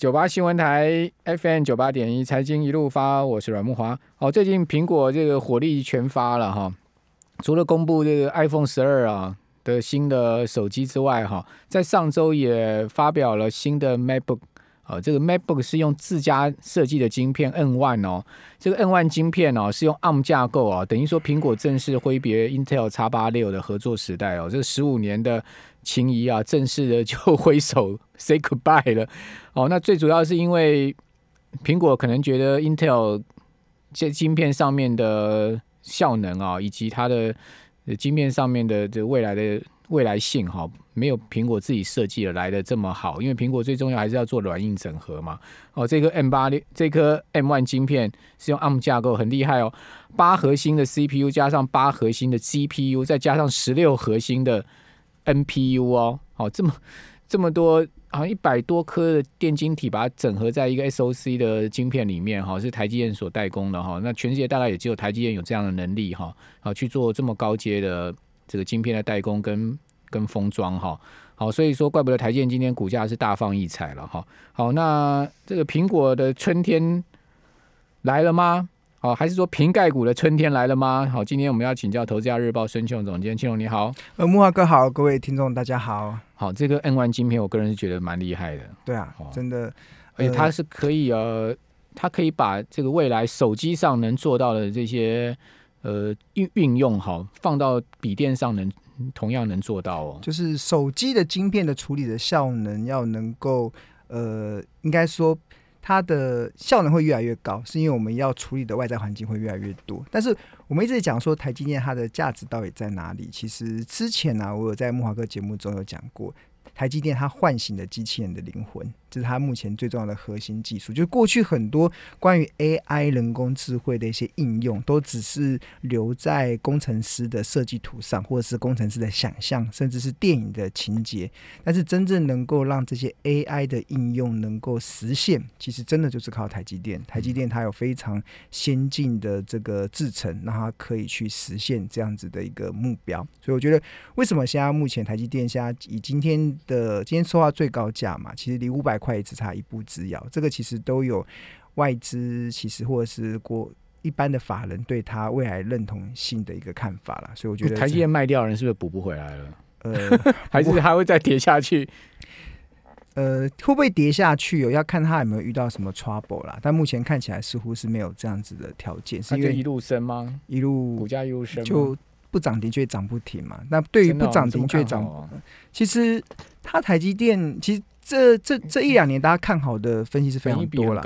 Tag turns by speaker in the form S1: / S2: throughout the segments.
S1: 九八新闻台 FM 九八点一财经一路发，我是阮木华。哦，最近苹果这个火力全发了哈，除了公布这个 iPhone 十二啊的新的手机之外哈，在上周也发表了新的 MacBook。哦，这个 MacBook 是用自家设计的晶片 N One 哦，这个 N One 晶片哦是用 ARM 架构啊，等于说苹果正式挥别 Intel 叉八六的合作时代哦，这十五年的情谊啊，正式的就 挥手 say goodbye 了。哦，那最主要是因为苹果可能觉得 Intel 这晶片上面的效能啊，以及它的晶片上面的这未来的。未来性哈没有苹果自己设计的来的这么好，因为苹果最重要还是要做软硬整合嘛。哦，这个 M 八六这颗 M one 晶片是用 ARM 架构，很厉害哦。八核心的 CPU 加上八核心的 GPU，再加上十六核心的 NPU 哦，哦这么这么多，好像一百多颗的电晶体把它整合在一个 SOC 的晶片里面哈，是台积电所代工的哈。那全世界大概也只有台积电有这样的能力哈，好去做这么高阶的。这个晶片的代工跟跟封装哈，好，所以说怪不得台积电今天股价是大放异彩了哈。好，那这个苹果的春天来了吗？好，还是说瓶盖股的春天来了吗？好，今天我们要请教《投资家日报》孙庆总监，庆荣你好。
S2: 呃，木华哥好，各位听众大家好。
S1: 好，这个 N One 晶片，我个人是觉得蛮厉害的。
S2: 对啊，真的，
S1: 而且它是可以呃，它可以把这个未来手机上能做到的这些。呃，运运用好，放到笔电上能同样能做到哦。
S2: 就是手机的晶片的处理的效能要能够，呃，应该说它的效能会越来越高，是因为我们要处理的外在环境会越来越多。但是我们一直讲说台积电它的价值到底在哪里？其实之前呢，我有在木华哥节目中有讲过，台积电它唤醒了机器人的灵魂。这是它目前最重要的核心技术。就是过去很多关于 AI 人工智慧的一些应用，都只是留在工程师的设计图上，或者是工程师的想象，甚至是电影的情节。但是真正能够让这些 AI 的应用能够实现，其实真的就是靠台积电。台积电它有非常先进的这个制程，让它可以去实现这样子的一个目标。所以我觉得，为什么现在目前台积电现在以今天的今天说话最高价嘛，其实离五百。块也只差一步之遥，这个其实都有外资，其实或者是国一般的法人对他未来认同性的一个看法了。所以我觉得
S1: 台积电卖掉人是不是补不回来了？呃，还是还会再跌下去？
S2: 呃，会不会跌下去？有要看他有没有遇到什么 trouble 啦。但目前看起来似乎是没有这样子的条件，是因为
S1: 一路升吗？
S2: 一路
S1: 股价一路升，
S2: 就不涨停却涨不停嘛。那对于不涨停却涨，其实它台积电其实。这这这一两年，大家看好的分析是非常多了。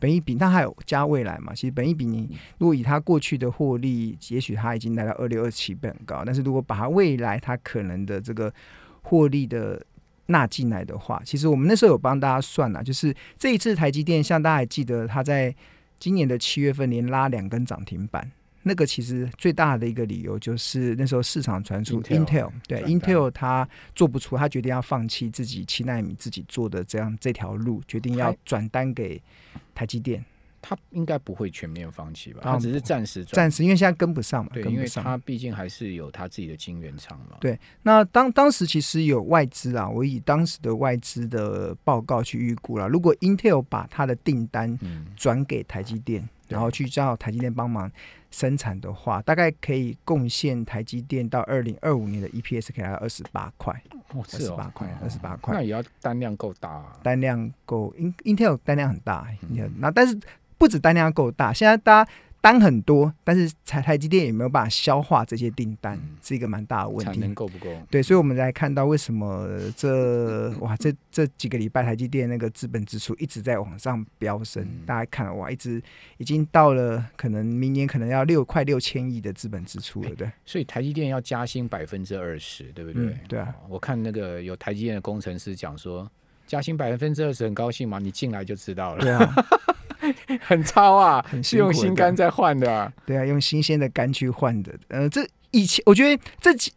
S2: 本一比，那还有加未来嘛？其实本一比，你如果以它过去的获利，也许它已经来到二六二七倍很高。但是如果把它未来它可能的这个获利的纳进来的话，其实我们那时候有帮大家算了，就是这一次台积电，像大家还记得，它在今年的七月份连拉两根涨停板。那个其实最大的一个理由就是那时候市场传出 Intel 对 Intel 它做不出，它决定要放弃自己七纳米自己做的这样这条路，决定要转单给台积电。
S1: 他应该不会全面放弃吧？他只是暂时
S2: 暂时，因为现在跟不上嘛。
S1: 对，因为他毕竟还是有他自己的晶圆厂嘛。
S2: 对，那当当时其实有外资啊，我以当时的外资的报告去预估了，如果 Intel 把它的订单转给台积电，然后去叫台积电帮忙。生产的话，大概可以贡献台积电到二零二五年的 EPS 可以来到二十八块，
S1: 二十
S2: 八块，二十八块，
S1: 那也要单量够大，
S2: 单量够，In Intel 单量很大，那但是不止单量够大，现在大家。单很多，但是台台积电也没有办法消化这些订单，是一个蛮大的问题。
S1: 产能够不够？
S2: 对，所以我们来看到为什么这哇这这几个礼拜台积电那个资本支出一直在往上飙升，大家看哇，一直已经到了可能明年可能要六快六千亿的资本支出了，对。
S1: 所以台积电要加薪百分之二十，对不对？
S2: 对啊。
S1: 我看那个有台积电的工程师讲说，加薪百分之二十很高兴嘛？你进来就知道了。
S2: 对啊。
S1: 很糙啊，是用心肝在换的。
S2: 对啊，用新鲜的肝去换的。呃，这以前我觉得这几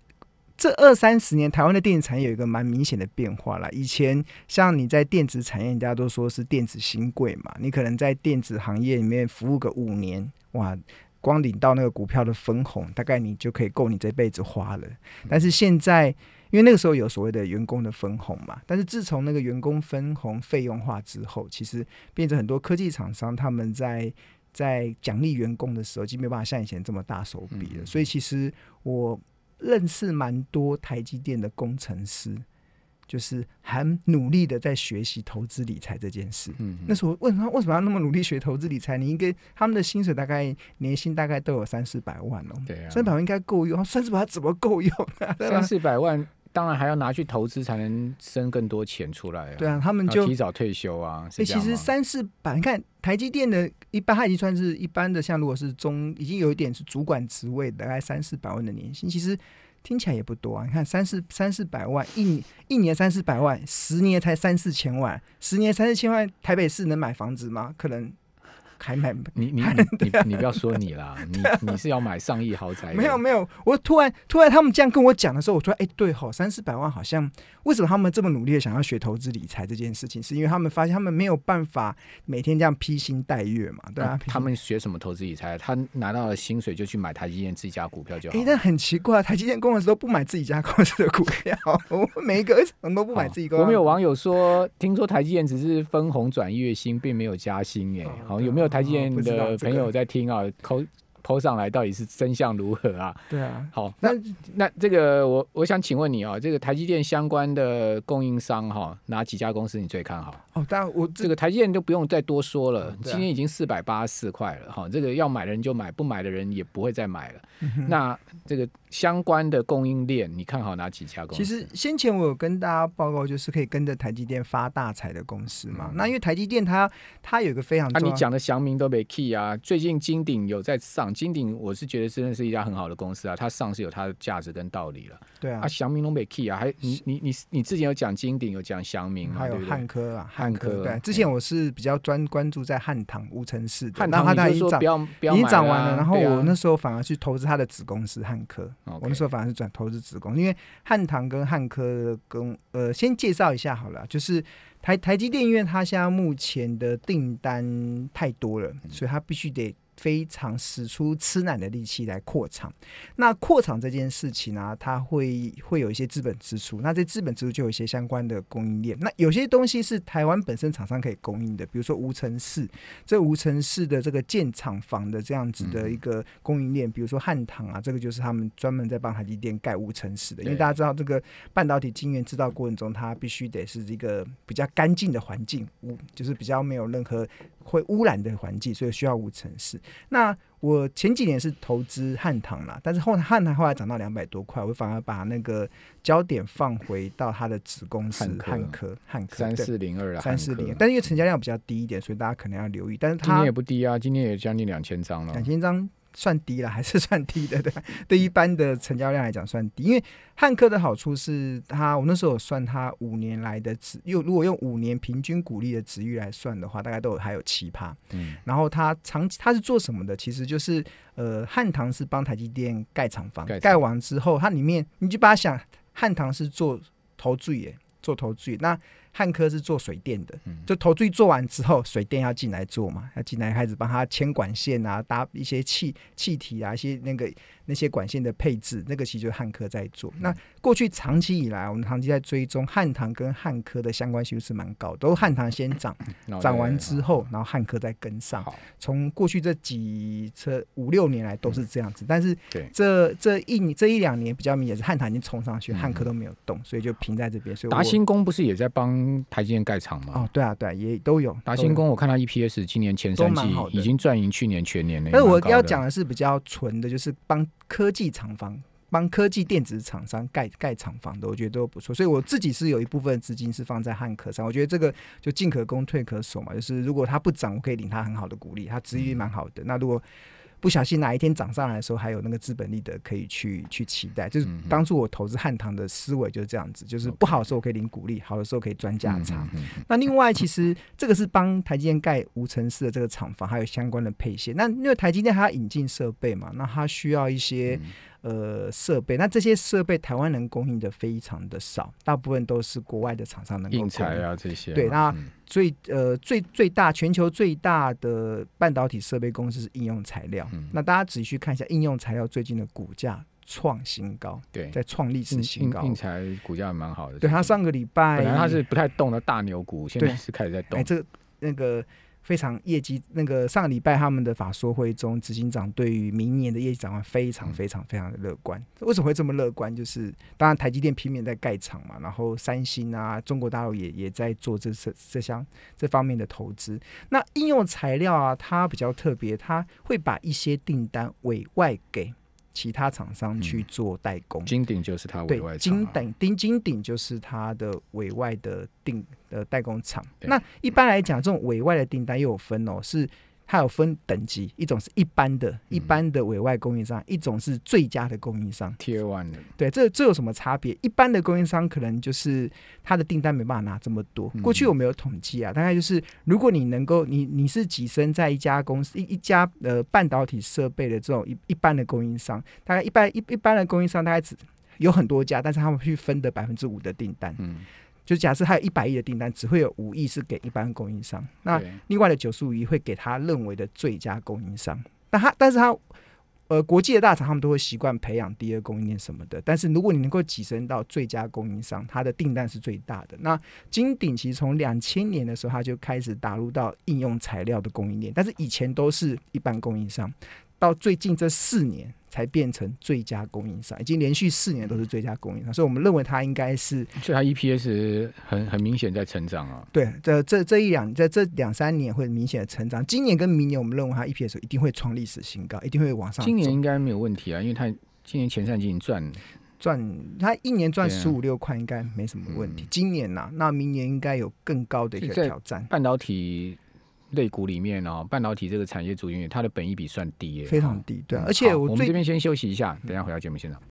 S2: 这二三十年，台湾的电子产业有一个蛮明显的变化了。以前像你在电子产业，人家都说是电子新贵嘛，你可能在电子行业里面服务个五年，哇，光领到那个股票的分红，大概你就可以够你这辈子花了。但是现在。因为那个时候有所谓的员工的分红嘛。但是自从那个员工分红费用化之后，其实变成很多科技厂商他们在在奖励员工的时候，就没有办法像以前这么大手笔了。所以其实我认识蛮多台积电的工程师。就是很努力的在学习投资理财这件事。嗯，那时候为什么为什么要那么努力学投资理财？你应该他们的薪水大概年薪大概都有三四百万哦。
S1: 对啊，
S2: 三百万应该够用。三四百万怎么够用？
S1: 啊三四百万当然还要拿去投资才能生更多钱出来啊。
S2: 对啊，他们就
S1: 提早退休啊。
S2: 哎，其实三四百，你看台积电的一般，它已经算是一般的，像如果是中，已经有一点是主管职位，大概三四百万的年薪，其实。听起来也不多啊！你看三四三四百万，一一年三四百万，十年才三四千万，十年三四千万，台北市能买房子吗？可能。还买
S1: 你你你你不要说你啦，你你是要买上亿豪宅？
S2: 没有没有，我突然突然他们这样跟我讲的时候，我突然哎对吼，三四百万好像为什么他们这么努力的想要学投资理财这件事情，是因为他们发现他们没有办法每天这样披星戴月嘛，对啊。
S1: 他们学什么投资理财？他拿到了薪水就去买台积电自己家股票就好。哎，
S2: 但很奇怪，台积电公司都不买自己家公司的股票，每一个人都不买自己公司。
S1: 我们有网友说，听说台积电只是分红转月薪，并没有加薪，哎，好有没有？台积电的朋友在听啊，扣抛上来到底是真相如何啊？
S2: 对啊，
S1: 好，那那这个我我想请问你啊，这个台积电相关的供应商哈，哪几家公司你最看好？
S2: 哦，当然我
S1: 这个台积电就不用再多说了，今天已经四百八十四块了哈，这个要买的人就买，不买的人也不会再买了。那这个。相关的供应链，你看好哪几家公
S2: 司？其实先前我有跟大家报告，就是可以跟着台积电发大财的公司嘛。那因为台积电它它有一个非常……啊，
S1: 你讲的祥明都没 key 啊。最近金鼎有在上，金鼎我是觉得真的是一家很好的公司啊，它上是有它的价值跟道理了。
S2: 对啊，
S1: 啊祥明都没 key 啊，还你你你你之前有讲金鼎，有讲祥明，
S2: 还有汉科
S1: 啊，汉科。
S2: 对，之前我是比较专关注在汉唐无尘市的，
S1: 汉唐它已经涨，
S2: 已经涨完了。然后我那时候反而去投资它的子公司汉科，我那时候反而是转。投资子公，因为汉唐跟汉科跟呃，先介绍一下好了，就是台台积电，因为它现在目前的订单太多了，所以它必须得。非常使出吃奶的力气来扩厂，那扩厂这件事情呢，它会会有一些资本支出，那这资本支出就有一些相关的供应链。那有些东西是台湾本身厂商可以供应的，比如说无尘室，这无尘室的这个建厂房的这样子的一个供应链，比如说汉唐啊，这个就是他们专门在帮台积电盖无尘室的。因为大家知道，这个半导体晶圆制造过程中，它必须得是一个比较干净的环境，无就是比较没有任何会污染的环境，所以需要无尘室。那我前几年是投资汉唐啦，但是后汉唐后来涨到两百多块，我反而把那个焦点放回到它的子公司汉科汉科
S1: 三四零二啊，
S2: 三四零，但是因为成交量比较低一点，所以大家可能要留意。但是它
S1: 今天也不低啊，今天也将近两千张了，
S2: 两千张。算低了，还是算低的，对吧？对一般的成交量来讲算低，因为汉克的好处是它，我那时候有算它五年来的值，又如果用五年平均股利的值域来算的话，大概都有还有七趴。嗯，然后它长它是做什么的？其实就是呃，汉唐是帮台积电盖厂房，盖完之后，它里面你就把它想，汉唐是做投注耶，做投注那。汉科是做水电的，就投注做完之后，水电要进来做嘛，要进来开始帮他牵管线啊，搭一些气气体啊，一些那个那些管线的配置，那个其实就是汉科在做。那过去长期以来，我们长期在追踪汉唐跟汉科的相关性是蛮高，都汉唐先涨，涨完之后，然后汉科再跟上。从过去这几这五六年来都是这样子，但是这这一这一两年比较明显是汉唐已经冲上去，汉科都没有动，所以就平在这边。所以
S1: 达新工不是也在帮？台积电盖厂吗？
S2: 哦，对啊，对，也都有。
S1: 达新工，我看到 EPS 今年前三季已经赚赢去年全年了。
S2: 但是我要讲的是比较纯的，就是帮科技厂房、帮科技电子厂商盖盖厂房的，我觉得都不错。所以我自己是有一部分资金是放在汉克上，我觉得这个就进可攻退可守嘛。就是如果它不涨，我可以领它很好的鼓励，它资率蛮好的。那如果不小心哪一天涨上来的时候，还有那个资本利得可以去去期待。就是当初我投资汉唐的思维就是这样子，就是不好的时候可以领股利，好的时候可以赚价差。那另外，其实这个是帮台积电盖无尘室的这个厂房，还有相关的配线。那因为台积电它要引进设备嘛，那它需要一些。呃，设备那这些设备台湾能供应的非常的少，大部分都是国外的厂商能够供
S1: 应啊这些。
S2: 对，那最呃最最大全球最大的半导体设备公司是应用材料。那大家仔细去看一下应用材料最近的股价创新高，
S1: 对，
S2: 在创历史新高
S1: 应。应材股价蛮好的，
S2: 对，它上个礼拜
S1: 本来它是不太动的大牛股，现在是开始在动
S2: 哎，。这个那个非常业绩，那个上个礼拜他们的法说会中，执行长对于明年的业绩展望非常
S1: 嗯
S2: 非常非常的乐观。为什么会这么乐观？就是当然台积电拼命在盖厂嘛，然后三星啊，中国大陆也也在做这这这项这方面的投资。那应用材料啊，它比较特别，它会把一些订单委外给其他厂商去
S1: 嗯
S2: 做代工。
S1: 金鼎就是它委
S2: 对金
S1: 啊
S2: 鼎丁金鼎就是它的委外的订的代工厂。那一般来讲，这种委外的订单又有分哦，是它有分等级，一种是一般的、一般的委外供应商，一种是最佳的供应商。
S1: Tier One 的，
S2: 对，这这有什么差别？一般的供应商可能就是他的订单没办法拿这么多。
S1: 嗯
S2: 过去我没有统计啊，大概就是如果你能够，你你是跻身在一家公司一一家呃半导体设备的这种一一般的供应商，大概一般一一般的供应商大概只有很多家，但是他们去分的百分之五的订单，
S1: 嗯，
S2: 就假设他有一百亿的订单，只会有五亿是给一般供应商，那另外的九十五亿会给他认为的最佳供应商。那他，但是他，呃，国际的大厂他们都会习惯培养第二供应链什么的。但是如果你能够跻身到最佳供应商，它的订单是最大的。那金鼎其实从两千年的时候，他就开始打入到应用材料的供应链，但是以前都是一般供应商，到最近这四年才变成最佳供应商，已经连续四年都是最佳供应商，所以我们认为它应该是
S1: 所以它 EPS 很很明显在成长啊。
S2: 对，这这这一两在这两三年会明显的成长。今年跟明年，我们认为它 EPS 一定会创历史新高，一定会往上。
S1: 今年应该没有问题啊，因为它今年前三季已经赚
S2: 赚，它一年赚十五六块应该没什么问题。
S1: 嗯
S2: 今年呐、那明年应该有更高的一个挑战，
S1: 半导体类股里面哦，半导体这个产业主因它的本益比算低耶，哦
S2: 非常低。对啊、
S1: 嗯
S2: 而且
S1: 我我们
S2: 最
S1: 这边先休息一下，等一下回到节目现场。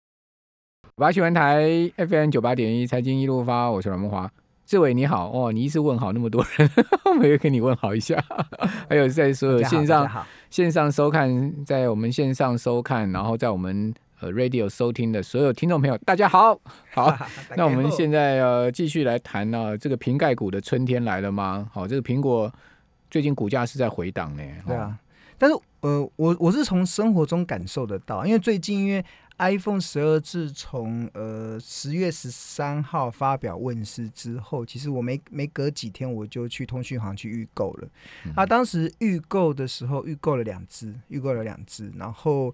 S1: 八新闻台 FM 九八点一财经一路发，我是阮梦华。志伟你好哦，你一次问好那么多人，我也跟你问好一下。还有在所有线上线上收看，在我们线上收看，然后在我们呃 radio 收听的所有听众朋友，大家好，好。那我们现在呃继续来谈呢、这个瓶盖股的春天来了吗？好、这个苹果最近股价是在回档呢。哦，
S2: 对啊，但是呃，我我是从生活中感受得到，因为最近因为 iPhone 十二自从呃十月十三号发表问世之后，其实我没没隔几天我就去通讯行去预购了。
S1: 嗯
S2: 啊，当时预购的时候预购了两只，预购了两只，然后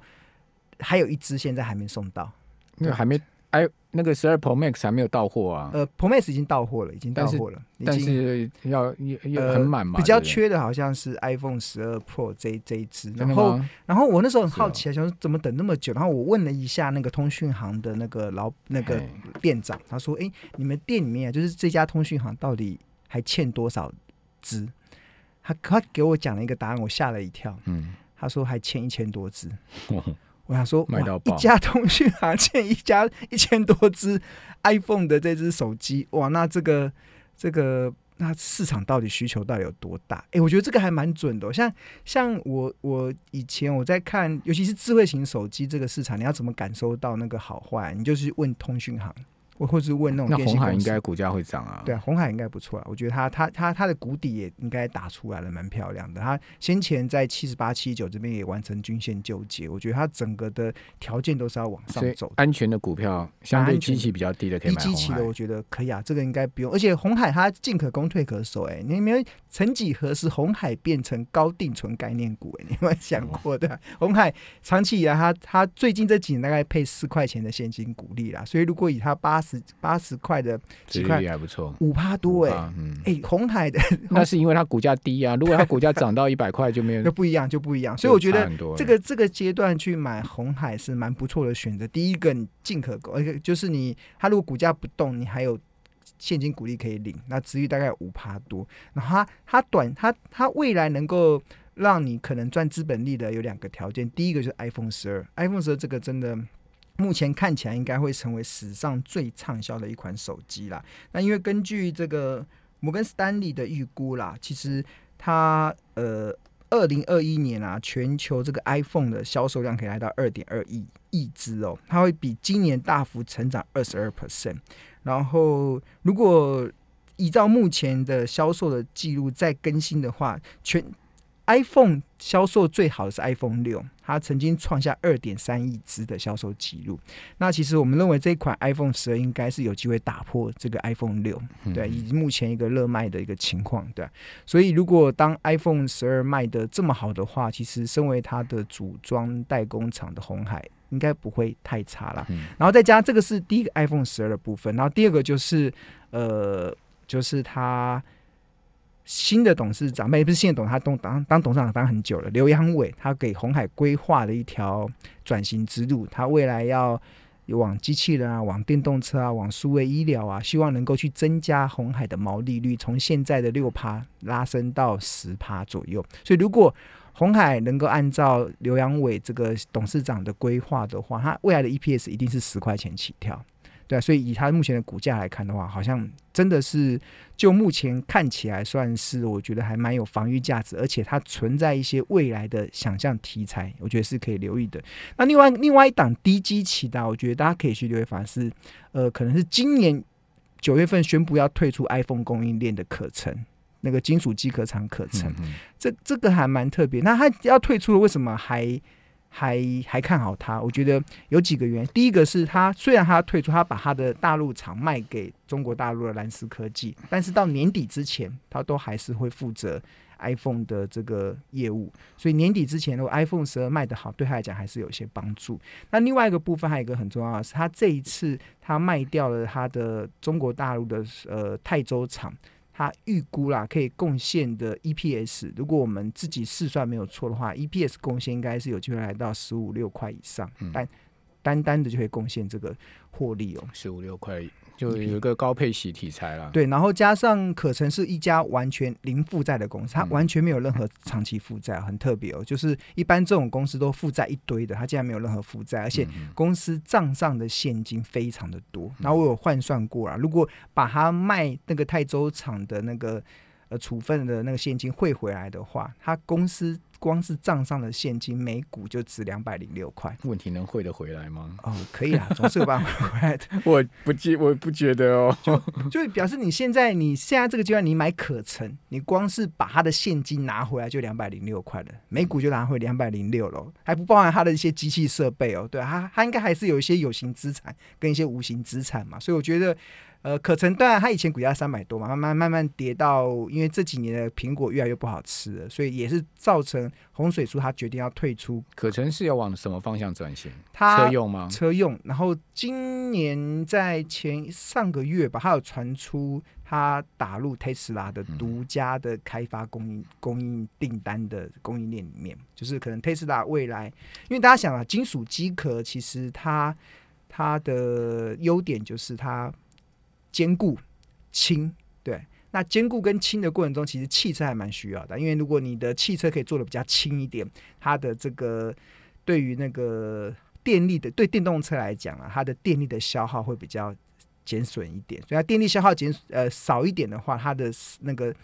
S2: 还有一只现在还没送到。
S1: 那个还没哎，那个十二 Pro Max 还没有到货啊，
S2: 呃 p r o Max 已经到货了，已经到货了，已
S1: 但
S2: 经
S1: 是要要很满嘛，
S2: 比较。缺的好像是 iPhone 十二 Pro 这这一
S1: 支，
S2: 然后？然后我那时候很好奇啊，想说怎么等那么久？然后我问了一下那个通讯行的那个老那个店长，他说：“哎，你们店里面啊，就是这家通讯行到底还欠多少支？”他他给我讲了一个答案，我吓了一跳。
S1: 嗯，
S2: 他说还欠一千多只。我想说，
S1: 买到
S2: 一家通讯行欠一家一千多只 iPhone 的这只手机，哇，那这个这个那市场到底需求到底有多大？诶，我觉得这个还蛮准的哦、像像我我以前我在看，尤其是智慧型手机这个市场，你要怎么感受到那个好坏？你就是问通讯行，或或是问那种电信公司。
S1: 海应该股价会涨啊。
S2: 对啊，红海应该不错啊，我觉得它它它它的谷底也应该打出来了，蛮漂亮的。它先前在七十八、七九这边也完成均线纠结，我觉得它整个的条件都是要往上走。
S1: 安全的股票，相对机器比较低的可以
S2: 低
S1: 买红海
S2: 基期的，。我觉得可以啊，这个应该不用。而且红海它进可攻退可守、哎，你有没有曾几何时红海变成高定存概念股、哎，你有没有想过的？红海长期以来它它最近这几年大概配四块钱的现金股利啦，所以如果以它八十八十块的几块
S1: 率还不错。
S2: 五趴多、哎、
S1: 啊，嗯，
S2: 哎、红海的
S1: 那是因为它股价低啊。如果它股价涨到一百块，就没有
S2: 就。不一样，就不一样。所以我觉得这个这个阶段去买红海是蛮不错的选择。第一个，你进可攻，而且就是你它如果股价不动，你还有现金股利可以领，那值率大概五趴多。然后它它短它它未来能够让你可能赚资本利的有两个条件，第一个就是 iPhone 十二，iPhone 十二这个真的。目前看起来应该会成为史上最畅销的一款手机啦。那因为根据这个摩根斯丹利的预估啦，其实它呃二零二一年啊，全球这个 iPhone 的销售量可以来到二点二亿亿只哦，它会比今年大幅成长二十二 percent。然后如果依照目前的销售的记录再更新的话，全 iPhone 销售最好的是 iPhone 六，它曾经创下二点三亿只的销售记录。那其实我们认为这一款 iPhone 十二应该是有机会打破这个 iPhone 六，对，以及目前一个热卖的一个情况，对。所以如果当 iPhone 十二卖的这么好的话，其实身为它的组装代工厂的红海应该不会太差了。然后再加这个是第一个 iPhone 十二的部分，然后第二个就是呃，就是它。新的董事长，没不是新的董事，他当当当董事长当很久了。刘阳伟他给红海规划了一条转型之路，他未来要往机器人啊，往电动车啊，往数位医疗啊，希望能够去增加红海的毛利率，从现在的六趴拉升到十趴左右。所以如果红海能够按照刘阳伟这个董事长的规划的话，他未来的 EPS 一定是十块钱起跳。对啊，所以以它目前的股价来看的话，好像真的是就目前看起来算是我觉得还蛮有防御价值，而且它存在一些未来的想象题材，我觉得是可以留意的。那另外另外一档低基期的，我觉得大家可以去留意，反而是呃，可能是今年九月份宣布要退出 iPhone 供应链的可成那个金属机壳厂可成，这这个还蛮特别。那它要退出了，为什么还？还还看好它，我觉得有几个原因。第一个是它虽然它退出，它把它的大陆厂卖给中国大陆的蓝思科技，但是到年底之前，它都还是会负责 iPhone 的这个业务。所以年底之前，如果 iPhone 十二卖得好，对他来讲还是有些帮助。那另外一个部分还有一个很重要的是，他这一次他卖掉了他的中国大陆的呃泰州厂。它预估啦，可以贡献的 EPS，如果我们自己试算没有错的话，EPS 贡献应该是有机会来到十五六块以上，但单单的就会贡献这个获利哦，
S1: 十五六块。就有一个高配息题材了，
S2: 对，然后加上可成是一家完全零负债的公司，它完全没有任何长期负债，很特别哦。就是一般这种公司都负债一堆的，它竟然没有任何负债，而且公司账上的现金非常的多。然后我有换算过啊，如果把它卖那个泰州厂的那个呃处分的那个现金汇回来的话，它公司。光是账上的现金每股就值两百零六块，
S1: 问题能汇得回来吗？
S2: 哦，可以啊，总是有办法回来的。
S1: 我不记，我不觉得哦，
S2: 就就表示你现在你现在这个阶段你买可成，你光是把他的现金拿回来就两百零六块了，每股就拿回两百零六了，还不包含他的一些机器设备哦。对，他他应该还是有一些有形资产跟一些无形资产嘛，所以我觉得。呃，可成当然，它以前股价三百多嘛，慢慢慢慢跌到，因为这几年的苹果越来越不好吃了，所以也是造成洪水叔他决定要退出。
S1: 可成是要往什么方向转型？车用吗？
S2: 车用。然后今年在前上个月吧，他有传出他打入特斯拉的独家的开发供应供应订单的供应链里面，就是可能特斯拉未来，因为大家想啊，金属机壳其实它它的优点就是它。坚固、轻，对。那坚固跟轻的过程中，其实汽车还蛮需要的，因为如果你的汽车可以做的比较轻一点，它的这个对于那个电力的，对电动车来讲啊，它的电力的消耗会比较减损一点。所以它电力消耗减呃少一点的话，它的那个。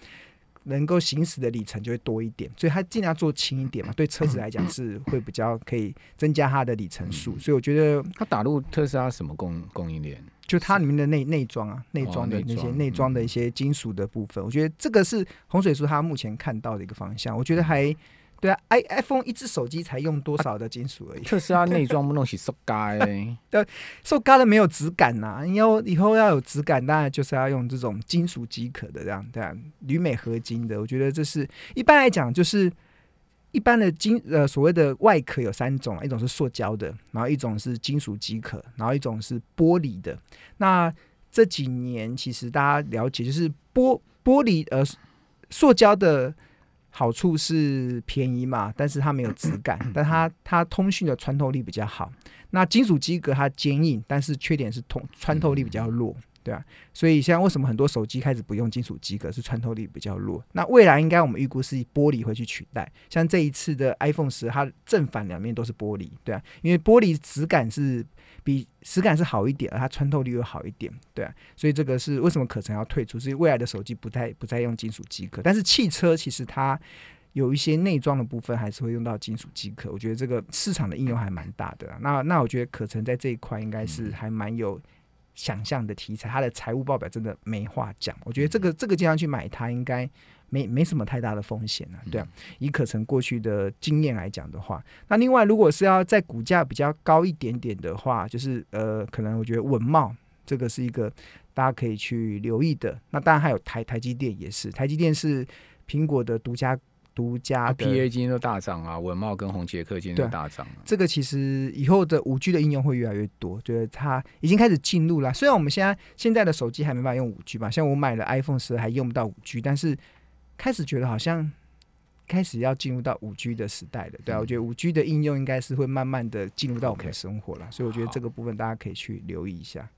S2: 能够行驶的里程就会多一点，所以它尽量做轻一点嘛。对车子来讲是 会比较可以增加它的里程数，所以我觉得
S1: 它打入特斯拉什么供供应链？
S2: 就它里面的内内装啊，内装的那些内装的一些金属的部分，我觉得这个是洪水叔他目前看到的一个方向，我觉得还。对啊，i iPhone 一只手机才用多少的金属而已。
S1: 特斯拉内装不弄起塑胶，
S2: 对，塑胶的没有质感呐。你要以后要有质感，当然就是要用这种金属机壳的这样，对啊，铝镁合金的。我觉得这是一般来讲，就是一般的金呃所谓的外壳有三种，一种是塑胶的，然后一种是金属机壳，然后一种是玻璃的。那这几年其实大家了解，就是玻玻璃呃塑胶的。好处是便宜嘛，但是它没有质感，但它它通讯的穿透力比较好。那金属机壳它坚硬，但是缺点是通穿透力比较弱，对啊。所以现在为什么很多手机开始不用金属机壳，是穿透力比较弱？那未来应该我们预估是玻璃会去取代。像这一次的 iPhone 十，它正反两面都是玻璃，对啊，因为玻璃质感是。比实感是好一点，它穿透力又好一点，对啊，所以这个是为什么可成要退出？是未来的手机不再不再用金属机壳，但是汽车其实它有一些内装的部分还是会用到金属机壳。我觉得这个市场的应用还蛮大的。那那我觉得可成在这一块应该是还蛮有想象的题材，它的财务报表真的没话讲。我觉得这个这个经常去买它应该没没什么太大的风险啊，对啊。以可成过去的经验来讲的话，那另外如果是要在股价比较高一点点的话，就是呃，可能我觉得文茂这个是一个大家可以去留意的。那当然还有台台积电也是，台积电是苹果的独家。独家的
S1: PA 今天都大涨啊，文茂跟红杰克今天都大涨啊。
S2: 这个其实以后的五 G 的应用会越来越多，觉得它已经开始进入了。虽然我们现在现在的手机还没办法用五 G 吧，像我买了 iPhone 十还用不到五 G，但是开始觉得好像开始要进入到五 G 的时代了。对啊，我觉得五 G 的应用应该是会慢慢的进入到我们的生活了，所以我觉得这个部分大家可以去留意一下。